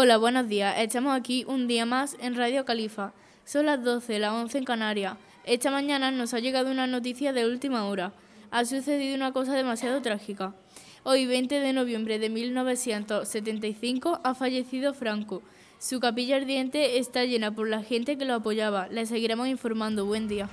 Hola, buenos días. Estamos aquí un día más en Radio Califa. Son las 12, las 11 en Canarias. Esta mañana nos ha llegado una noticia de última hora. Ha sucedido una cosa demasiado trágica. Hoy, 20 de noviembre de 1975, ha fallecido Franco. Su capilla ardiente está llena por la gente que lo apoyaba. Le seguiremos informando. Buen día.